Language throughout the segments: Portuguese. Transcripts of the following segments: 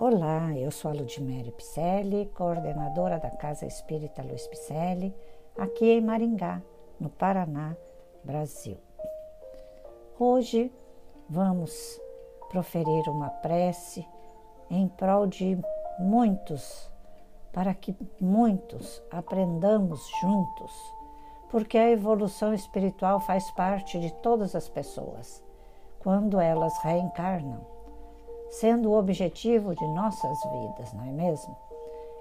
Olá, eu sou a Ludmere Picelli, coordenadora da Casa Espírita Luiz Picelli, aqui em Maringá, no Paraná, Brasil. Hoje vamos proferir uma prece em prol de muitos, para que muitos aprendamos juntos, porque a evolução espiritual faz parte de todas as pessoas, quando elas reencarnam sendo o objetivo de nossas vidas, não é mesmo?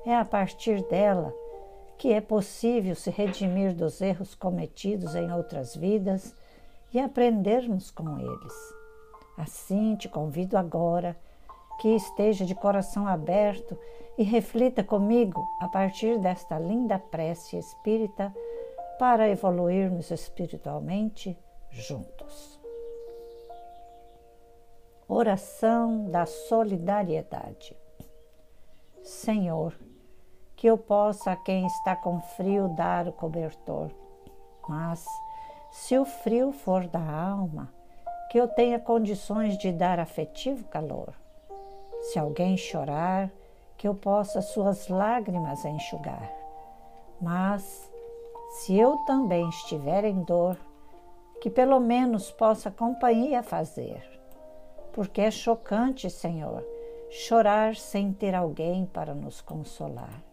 É a partir dela que é possível se redimir dos erros cometidos em outras vidas e aprendermos com eles. Assim, te convido agora que esteja de coração aberto e reflita comigo a partir desta linda prece espírita para evoluirmos espiritualmente juntos. Oração da solidariedade. Senhor, que eu possa a quem está com frio dar o cobertor, mas se o frio for da alma, que eu tenha condições de dar afetivo calor. Se alguém chorar, que eu possa suas lágrimas enxugar. Mas se eu também estiver em dor, que pelo menos possa companhia fazer porque é chocante, Senhor, chorar sem ter alguém para nos consolar,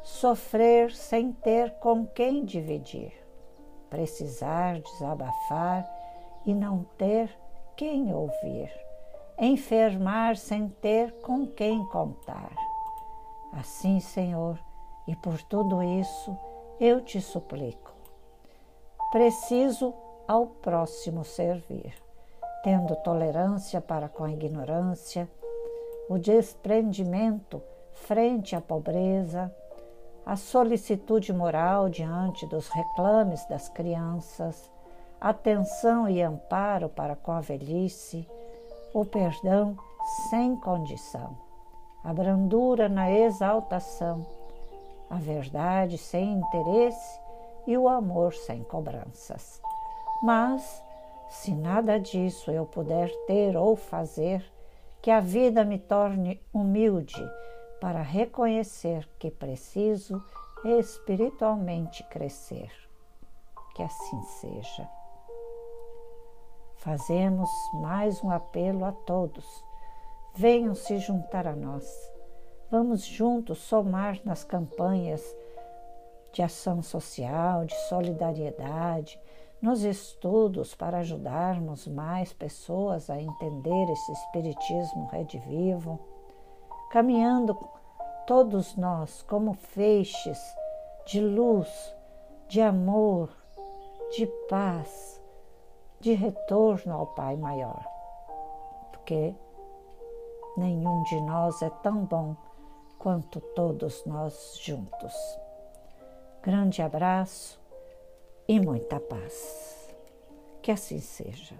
sofrer sem ter com quem dividir, precisar desabafar e não ter quem ouvir, enfermar sem ter com quem contar. Assim, Senhor, e por tudo isso eu te suplico. Preciso ao próximo servir tendo tolerância para com a ignorância, o desprendimento frente à pobreza, a solicitude moral diante dos reclames das crianças, atenção e amparo para com a velhice, o perdão sem condição, a brandura na exaltação, a verdade sem interesse e o amor sem cobranças. Mas se nada disso eu puder ter ou fazer, que a vida me torne humilde para reconhecer que preciso espiritualmente crescer. Que assim seja. Fazemos mais um apelo a todos. Venham se juntar a nós. Vamos juntos somar nas campanhas de ação social, de solidariedade, nos estudos para ajudarmos mais pessoas a entender esse Espiritismo redivivo, caminhando todos nós como feixes de luz, de amor, de paz, de retorno ao Pai Maior, porque nenhum de nós é tão bom quanto todos nós juntos. Grande abraço e muita paz. Que assim seja.